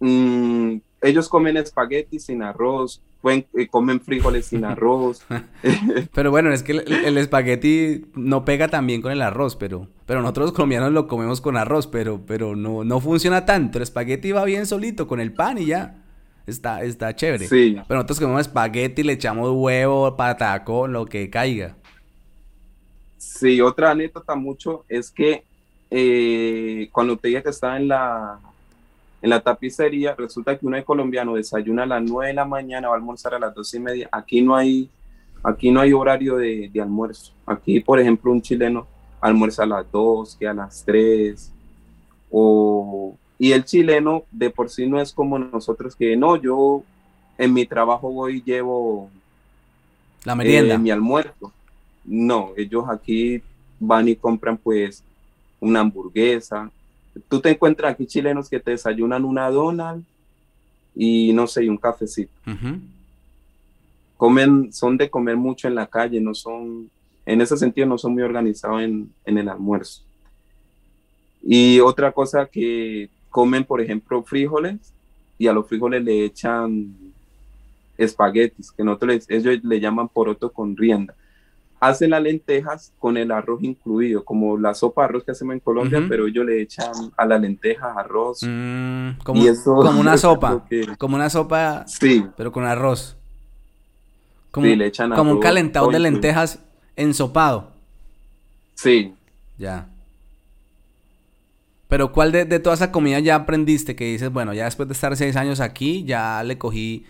mm, ellos comen espagueti sin arroz, eh, comen frijoles sin *laughs* arroz. *laughs* pero bueno, es que el, espagueti no pega tan bien con el arroz, pero, pero nosotros los colombianos lo comemos con arroz, pero, pero no, no funciona tanto. El espagueti va bien solito con el pan y ya. Está, está chévere. Sí. Pero nosotros comemos espagueti, le echamos huevo, pataco, lo que caiga. Sí, otra anécdota mucho es que eh, cuando te dije que estaba en la en la tapicería, resulta que uno es colombiano desayuna a las 9 de la mañana, va a almorzar a las 12 y media. Aquí no hay, aquí no hay horario de, almuerzo. Aquí, por ejemplo, un chileno almuerza a las 2, que a las 3. O, y el chileno de por sí no es como nosotros, que no, yo en mi trabajo voy y llevo la merienda. Eh, mi almuerzo. No, ellos aquí van y compran pues una hamburguesa, tú te encuentras aquí chilenos que te desayunan una Donald y no sé, y un cafecito. Comen, son de comer mucho en la calle, no son, en ese sentido no son muy organizados en, el almuerzo. Y otra cosa que comen, por ejemplo, frijoles y a los frijoles le echan espaguetis, que nosotros ellos le llaman poroto con rienda hacen las lentejas con el arroz incluido, como la sopa de arroz que hacemos en Colombia, pero ellos le echan a las lentejas arroz. Mm, como, como una *laughs* sopa, como una sopa, sí. pero con arroz. Como, le echan Como un calentado de lentejas ensopado. Sí. Ya. Pero ¿cuál de, de toda esa comida ya aprendiste que dices, bueno, ya después de estar seis años aquí, ya le cogí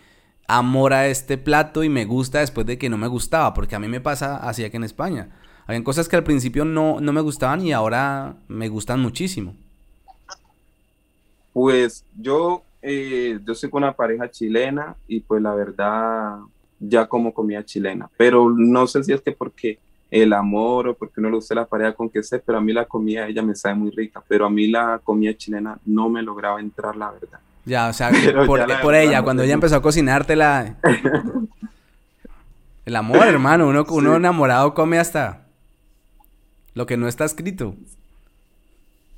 amor a este plato y me gusta después de que no me gustaba, porque a mí me pasa así aquí en España. Habían cosas que al principio no, no me gustaban y ahora me gustan muchísimo. Pues yo, eh, yo soy con una pareja chilena y pues la verdad ya como comida chilena. Pero no sé si es que porque el amor o porque no le gusta la pareja con que sé, pero a mí la comida ella me sabe muy rica, pero a mí la comida chilena no me lograba entrar, la verdad. Ya, o sea, *laughs* por, ella, cuando ella empezó a cocinártela. *laughs* el amor, hermano, uno, uno enamorado come hasta lo que no está escrito.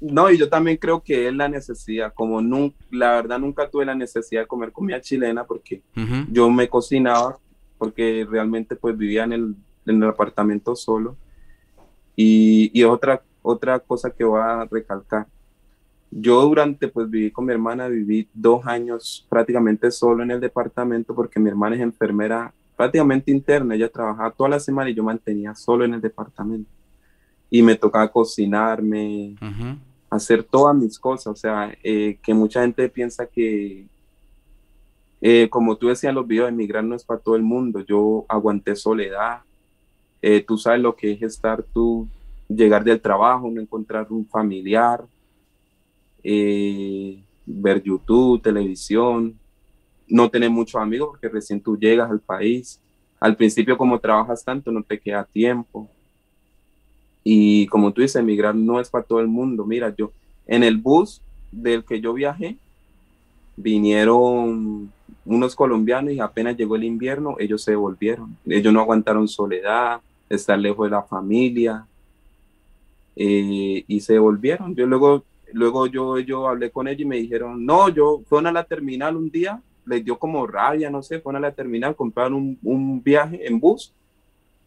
No, y yo también creo que es la necesidad, como nunca, la verdad nunca tuve la necesidad de comer comida chilena porque yo me cocinaba, porque realmente pues vivía en el, en el apartamento solo. Y, y, otra, otra cosa que voy a recalcar, yo durante pues viví con mi hermana, viví dos años prácticamente solo en el departamento porque mi hermana es enfermera prácticamente interna, ella trabajaba toda la semana y yo mantenía solo en el departamento. Y me tocaba cocinarme, hacer todas mis cosas, o sea, eh, que mucha gente piensa que, eh, como tú decías en los videos, emigrar no es para todo el mundo, yo aguanté soledad, eh, tú sabes lo que es estar tú, llegar del trabajo, no encontrar un familiar, ver YouTube, televisión, no tener muchos amigos porque recién tú llegas al país. Al principio como trabajas tanto no te queda tiempo. Y como tú dices, emigrar no es para todo el mundo. Mira, yo en el bus del que yo viajé, vinieron unos colombianos y apenas llegó el invierno, ellos se volvieron. Ellos no aguantaron soledad, estar lejos de la familia eh, y se volvieron. Yo luego, luego yo, yo hablé con ellos y me dijeron, no, yo fueron a la terminal un día, les dio como rabia, no sé, fueron a la terminal, compraron un, un viaje en bus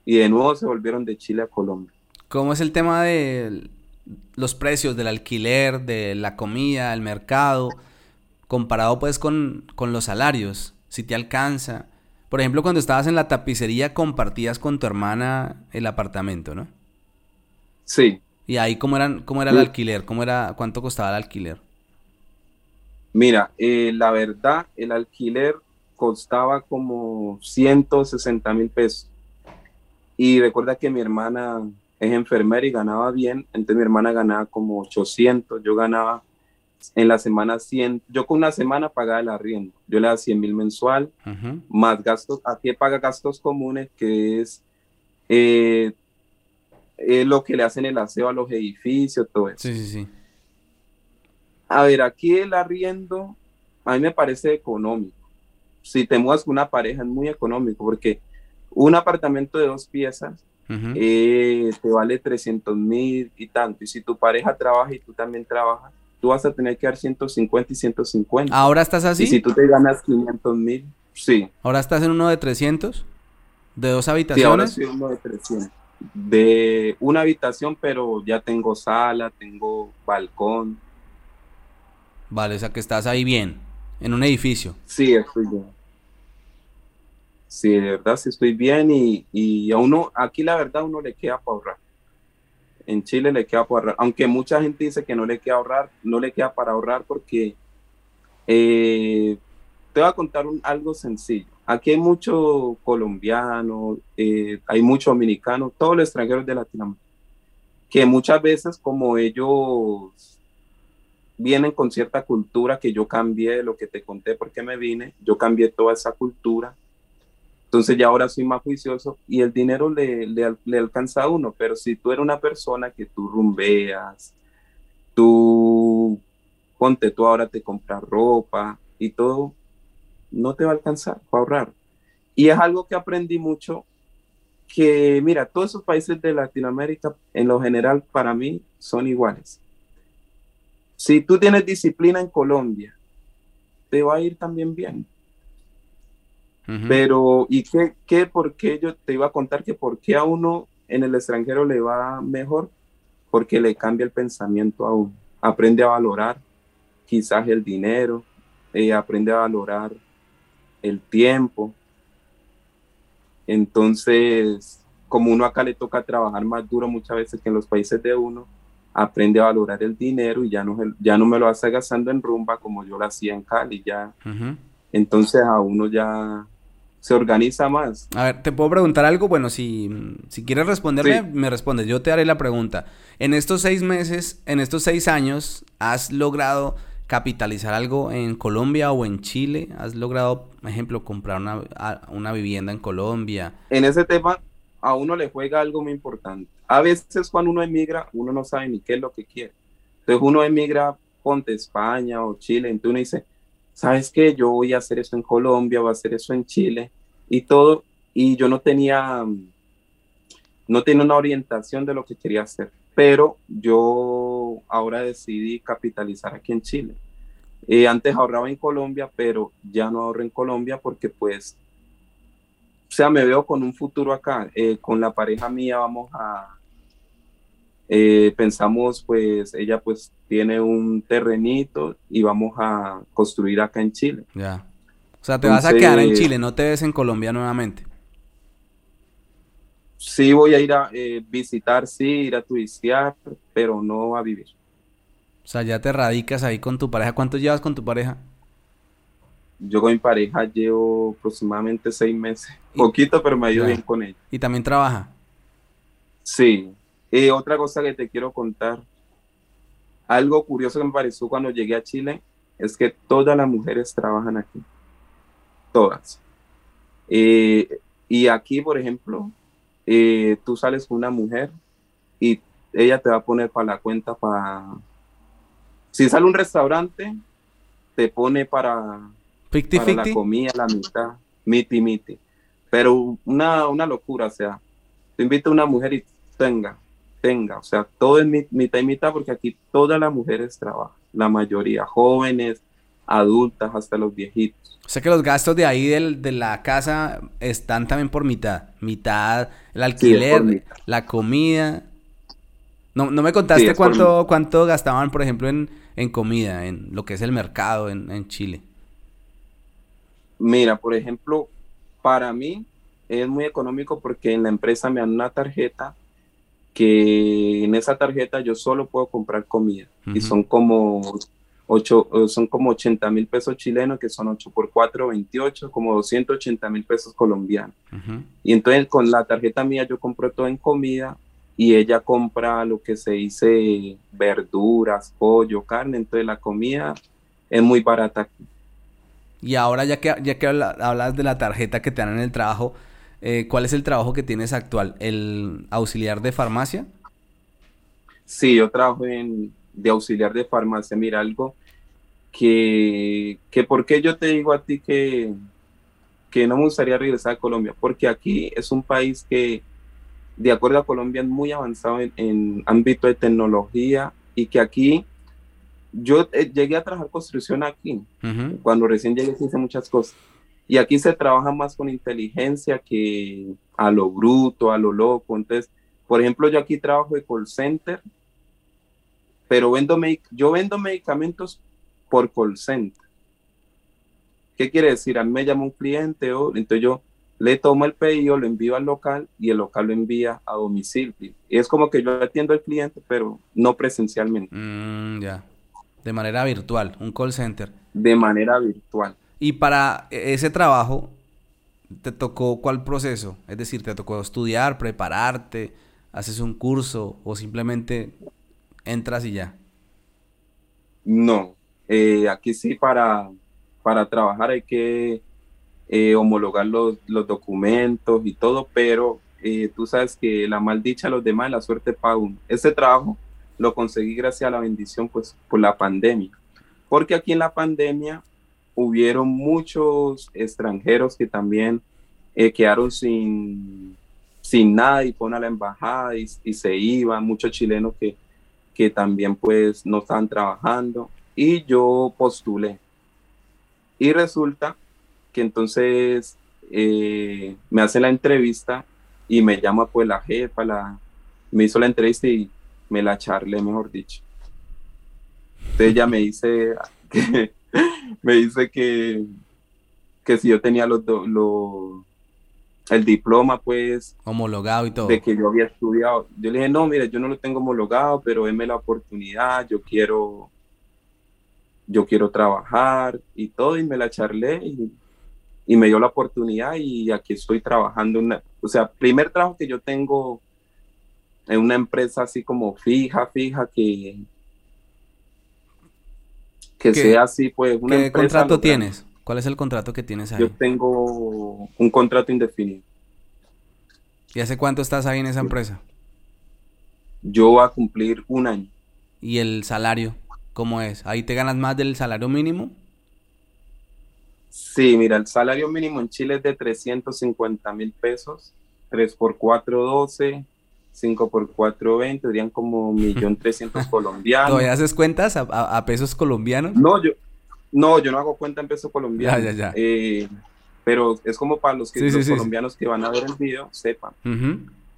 y de nuevo se volvieron de Chile a Colombia. ¿Cómo es el tema de los precios del alquiler, de la comida, el mercado, comparado pues con, los salarios? Si te alcanza. Por ejemplo, cuando estabas en la tapicería compartías con tu hermana el apartamento, ¿no? Sí. ¿Y ahí cómo, eran, cómo era el alquiler? ¿Cómo era, ¿Cuánto costaba el alquiler? Mira, eh, la verdad, el alquiler costaba como 160 mil pesos. Y recuerda que mi hermana es enfermera y ganaba bien, entonces mi hermana ganaba como 800, yo ganaba en la semana 100, yo con una semana pagaba el arriendo, yo le daba 100 mil mensual, más gastos, aquí paga gastos comunes, que es eh, lo que le hacen el aseo a los edificios, todo eso. Sí, sí, sí. A ver, aquí el arriendo a mí me parece económico. Si te mudas con una pareja es muy económico porque un apartamento de dos piezas eh, te vale 300 mil y tanto. Y si tu pareja trabaja y tú también trabajas, tú vas a tener que dar 150 y 150. ¿Ahora estás así? Y si tú te ganas 500 mil, sí. ¿Ahora estás en uno de 300? ¿De dos habitaciones? Sí, ahora soy uno de 300. De una habitación, pero ya tengo sala, tengo balcón. Vale, o sea que estás ahí bien, en un edificio. Sí, estoy bien sí, de verdad sí estoy bien y, y a uno, aquí la verdad uno le queda para ahorrar. En Chile le queda para ahorrar, aunque mucha gente dice que no le queda ahorrar, no le queda para ahorrar porque eh, te voy a contar algo sencillo. Aquí hay mucho colombiano, eh, hay mucho dominicano, todos los extranjeros de Latinoamérica, que muchas veces como ellos vienen con cierta cultura que yo cambié lo que te conté porque me vine, yo cambié toda esa cultura. Entonces ya ahora soy más juicioso y el dinero le, le, alcanza a uno, pero si tú eres una persona que tú rumbeas, tú ponte tú ahora te compras ropa y todo, no te va a alcanzar para ahorrar. Y es algo que aprendí mucho, que mira, todos esos países de Latinoamérica en lo general para mí son iguales. Si tú tienes disciplina en Colombia, te va a ir también bien. Pero, ¿y qué, qué, por qué yo te iba a contar que por qué a uno en el extranjero le va mejor? Porque le cambia el pensamiento a uno. Aprende a valorar quizás el dinero, eh, aprende a valorar el tiempo. Entonces, como uno acá le toca trabajar más duro muchas veces que en los países de uno, aprende a valorar el dinero y ya no, ya no me lo hace gastando en rumba como yo lo hacía en Cali, ya. Entonces a uno ya se organiza más. A ver, ¿te puedo preguntar algo? Bueno, si, si quieres responderme, me respondes. Yo te haré la pregunta. En estos seis meses, en estos seis años, ¿has logrado capitalizar algo en Colombia o en Chile? ¿Has logrado, por ejemplo, comprar una, una vivienda en Colombia? En ese tema a uno le juega algo muy importante. A veces cuando uno emigra, uno no sabe ni qué es lo que quiere. Entonces uno emigra, ponte España o Chile, entonces uno dice, ¿sabes qué? Yo voy a hacer eso en Colombia, voy a hacer eso en Chile y todo. Y yo no tenía, no tenía una orientación de lo que quería hacer. Pero yo ahora decidí capitalizar aquí en Chile. Eh, antes ahorraba en Colombia, pero ya no ahorro en Colombia porque pues o sea, me veo con un futuro acá. Eh, con la pareja mía vamos a, eh, pensamos, pues, ella pues tiene un terrenito y vamos a construir acá en Chile. Ya. O sea, te vas a quedar en Chile, no te ves en Colombia nuevamente. Sí, voy a ir a eh, visitar, sí, ir a turistear, pero no a vivir. O sea, ya te radicas ahí con tu pareja. ¿Cuánto llevas con tu pareja? Yo con mi pareja llevo aproximadamente seis meses. Poquito, pero me ayudo bien con ella. ¿Y también trabaja? Sí. Y otra cosa que te quiero contar. Algo curioso que me pareció cuando llegué a Chile es que todas las mujeres trabajan aquí. Todas. Eh, y aquí, por ejemplo, eh, tú sales con una mujer y ella te va a poner para la cuenta para... Si sale un restaurante, te pone para para la comida, la mitad, miti, miti. Pero una, una locura, o sea, te invita a una mujer y tenga, tenga, o sea, todo es mitad y mitad porque aquí todas las mujeres trabajan, la mayoría, jóvenes, adultas, hasta los viejitos. O sea que los gastos de ahí de la casa están también por mitad, mitad el alquiler, la comida. No, no me contaste cuánto, cuánto gastaban, por ejemplo, en, en, comida, en lo que es el mercado en, en Chile. Mira, por ejemplo, para mí es muy económico porque en la empresa me dan una tarjeta que en esa tarjeta yo solo puedo comprar comida y son como 8, son como 80 mil pesos chilenos que son 8 por 4, 28, como 280 mil pesos colombianos. Y entonces con la tarjeta mía yo compro todo en comida y ella compra lo que se dice verduras, pollo, carne, entonces la comida es muy barata. Y ahora ya que, ya que hablas de la tarjeta que te dan en el trabajo, eh, ¿cuál es el trabajo que tienes actual? ¿El auxiliar de farmacia? Sí, yo trabajo en, de auxiliar de farmacia. Mira, algo que, que ¿por qué yo te digo a ti que, que no me gustaría regresar a Colombia? Porque aquí es un país que, de acuerdo a Colombia, es muy avanzado en, en ámbito de tecnología y que aquí yo eh, llegué a trabajar construcción aquí, cuando recién llegué hice muchas cosas. Y aquí se trabaja más con inteligencia que a lo bruto, a lo loco. Entonces, por ejemplo, yo aquí trabajo de call center, pero vendo yo vendo medicamentos por call center. ¿Qué quiere decir? A mí me llama un cliente, o entonces yo le tomo el pedido, lo envío al local y el local lo envía a domicilio. Y es como que yo atiendo al cliente, pero no presencialmente. Mm, ya. De manera virtual, un call center. De manera virtual. Y para ese trabajo, ¿te tocó cuál proceso? Es decir, ¿te tocó estudiar, prepararte, haces un curso o simplemente entras y ya? No, eh, aquí sí para, para trabajar hay que eh, homologar los, documentos y todo, pero eh, tú sabes que la maldicha a los demás, la suerte para uno. Ese trabajo lo conseguí gracias a la bendición, pues, por la pandemia. Porque aquí en la pandemia hubieron muchos extranjeros que también quedaron sin, sin nada y ponen a la embajada y, se iban, muchos chilenos que, que también pues no estaban trabajando y yo postulé. Y resulta que entonces eh, me hace la entrevista y me llama pues la jefa, la, me hizo la entrevista y me la charlé, mejor dicho. Entonces ella me dice *laughs* que, me dice que, que si yo tenía los, el diploma, pues... Homologado y todo. De que yo había estudiado. Yo le dije, no, mire, yo no lo tengo homologado, pero déme la oportunidad, yo quiero, yo quiero trabajar y todo, y me la charlé y, y me dio la oportunidad y aquí estoy trabajando. Una, o sea, primer trabajo que yo tengo en una empresa así como fija, fija, que, que sea así, pues una ¿Qué contrato tienes? ¿Cuál es el contrato que tienes ahí? Yo tengo un contrato indefinido. ¿Y hace cuánto estás ahí en esa empresa? Yo voy a cumplir un año. ¿Y el salario? ¿Cómo es? ¿Ahí te ganas más del salario mínimo? Sí, mira, el salario mínimo en Chile es de 350 mil pesos, 3 por 4, 12, 5 por 4, 20, serían como 1.300.000 *laughs* colombianos. ¿Todavía haces cuentas a, pesos colombianos? No, yo no, yo no hago cuenta en pesos colombianos. Ya, ya, ya. Eh, pero es como para los, que, colombianos que van a ver el video, sepan.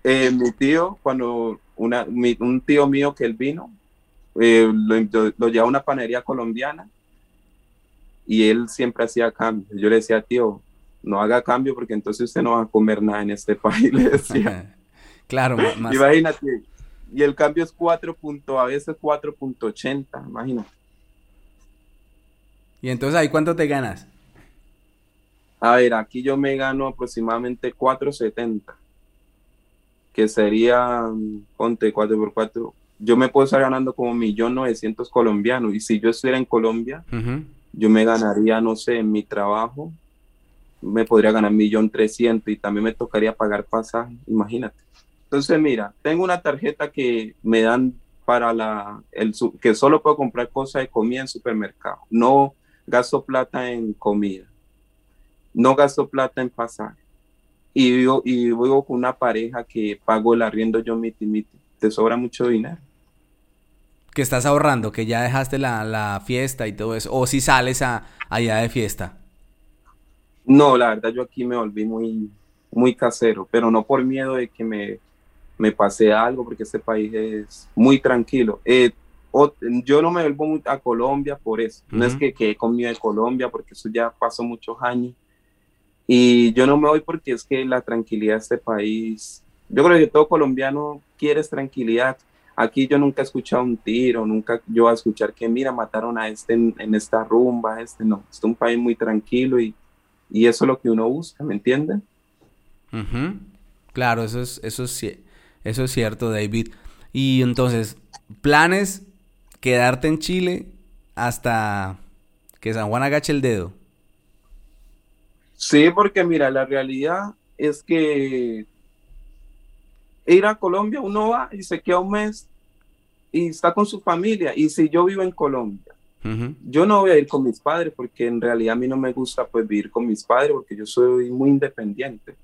Eh, mi tío, cuando una, un tío mío que él vino, eh, lo, lo lleva a una panería colombiana y él siempre hacía cambio. Yo le decía, tío, no haga cambio porque entonces usted no va a comer nada en este *laughs* país, le decía. *laughs* claro, más. Imagínate. Y el cambio es 4. a veces 4.80, imagínate. ¿Y entonces ahí cuánto te ganas? A ver, aquí yo me gano aproximadamente 4.70, que sería, ponte 4 por 4, yo me puedo estar ganando como 1.900.000 colombianos, y si yo estuviera en Colombia, yo me ganaría, no sé, en mi trabajo, me podría ganar millón trescientos y también me tocaría pagar pasaje, imagínate. Entonces, mira, tengo una tarjeta que me dan para la, el, que solo puedo comprar cosas de comida en supermercado. No gasto plata en comida. No gasto plata en pasaje. Y vivo, y vivo con una pareja que pago el arriendo yo miti miti. Te sobra mucho dinero que estás ahorrando, que ya dejaste la, fiesta y todo eso, o si sales a, allá de fiesta? No, la verdad yo aquí me volví muy, muy casero, pero no por miedo de que me, me pase algo, porque este país es muy tranquilo. Eh, yo no me vuelvo a Colombia por eso, no es que quede conmigo de Colombia, porque eso ya pasó muchos años. Y yo no me voy porque es que la tranquilidad de este país, yo creo que todo colombiano quiere tranquilidad, Aquí yo nunca he escuchado un tiro, nunca yo a escuchar que, mira, mataron a este en, esta rumba, este no. Es un país muy tranquilo y, eso es lo que uno busca, ¿me entienden? Claro, eso es, eso, es, eso es cierto, David. Y entonces, ¿planes quedarte en Chile hasta que San Juan agache el dedo? Sí, porque mira, la realidad es que ir a Colombia, uno va y se queda un mes y está con su familia. Y si yo vivo en Colombia, yo no voy a ir con mis padres porque en realidad a mí no me gusta pues vivir con mis padres porque yo soy muy independiente.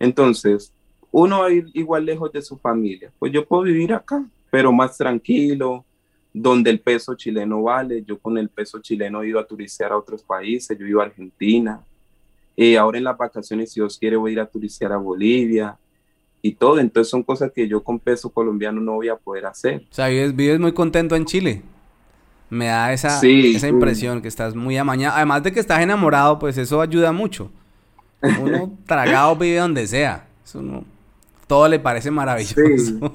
Entonces, uno va a ir igual lejos de su familia. Pues yo puedo vivir acá, pero más tranquilo, donde el peso chileno vale. Yo con el peso chileno he ido a turistear a otros países, yo he ido a Argentina. y eh, ahora en las vacaciones, si Dios quiere, voy a ir a turistear a Bolivia y todo. Entonces son cosas que yo con peso colombiano no voy a poder hacer. O sea, vives, muy contento en Chile. Me da esa, esa impresión que estás muy amañado. Además de que estás enamorado, pues eso ayuda mucho. Uno *laughs* tragado vive donde sea. Eso no, todo le parece maravilloso.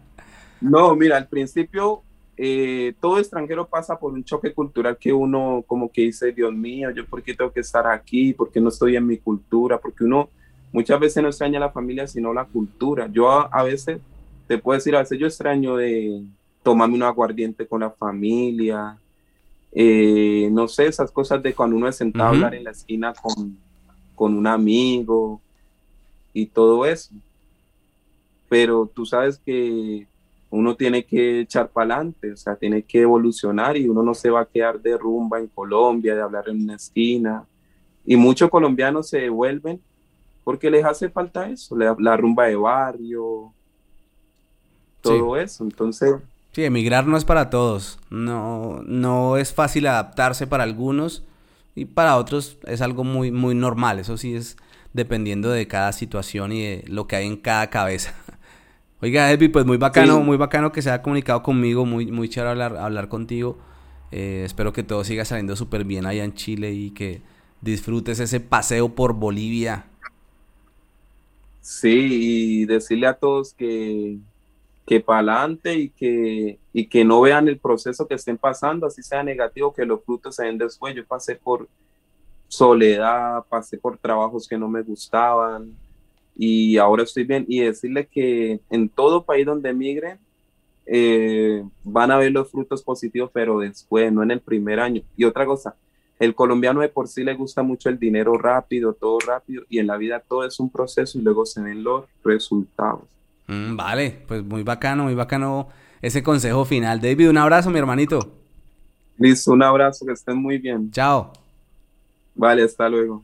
*laughs* no, mira, al principio eh, todo extranjero pasa por un choque cultural que uno como que dice, Dios mío, yo por qué tengo que estar aquí, por qué no estoy en mi cultura, porque uno Muchas veces no extraña la familia, sino la cultura. Yo a, veces, te puedo decir, a veces yo extraño de tomarme un aguardiente con la familia, eh, no sé, esas cosas de cuando uno es sentado a hablar en la esquina con, con un amigo y todo eso. Pero tú sabes que uno tiene que echar para adelante, o sea, tiene que evolucionar y uno no se va a quedar de rumba en Colombia, de hablar en una esquina. Y muchos colombianos se devuelven porque les hace falta eso, la, rumba de barrio, todo eso. Entonces... Sí, emigrar no es para todos. No, no es fácil adaptarse para algunos y para otros es algo muy, muy normal. Eso sí es dependiendo de cada situación y de lo que hay en cada cabeza. *laughs* Oiga, Elvi, pues muy bacano, muy bacano que se haya comunicado conmigo, muy, muy chévere hablar, hablar contigo. Eh, espero que todo siga saliendo súper bien allá en Chile y que disfrutes ese paseo por Bolivia Sí, y decirle a todos que, que para adelante y que, y que no vean el proceso que estén pasando, así sea negativo, que los frutos se den después. Yo pasé por soledad, pasé por trabajos que no me gustaban y ahora estoy bien. Y decirle que en todo país donde emigren, eh, van a ver los frutos positivos, pero después, no en el primer año. Y otra cosa, el colombiano de por sí le gusta mucho el dinero rápido, todo rápido, y en la vida todo es un proceso y luego se ven los resultados. Mm, vale, pues muy bacano, muy bacano ese consejo final. David, un abrazo, mi hermanito. Listo, un abrazo, que estén muy bien. Chao. Vale, hasta luego.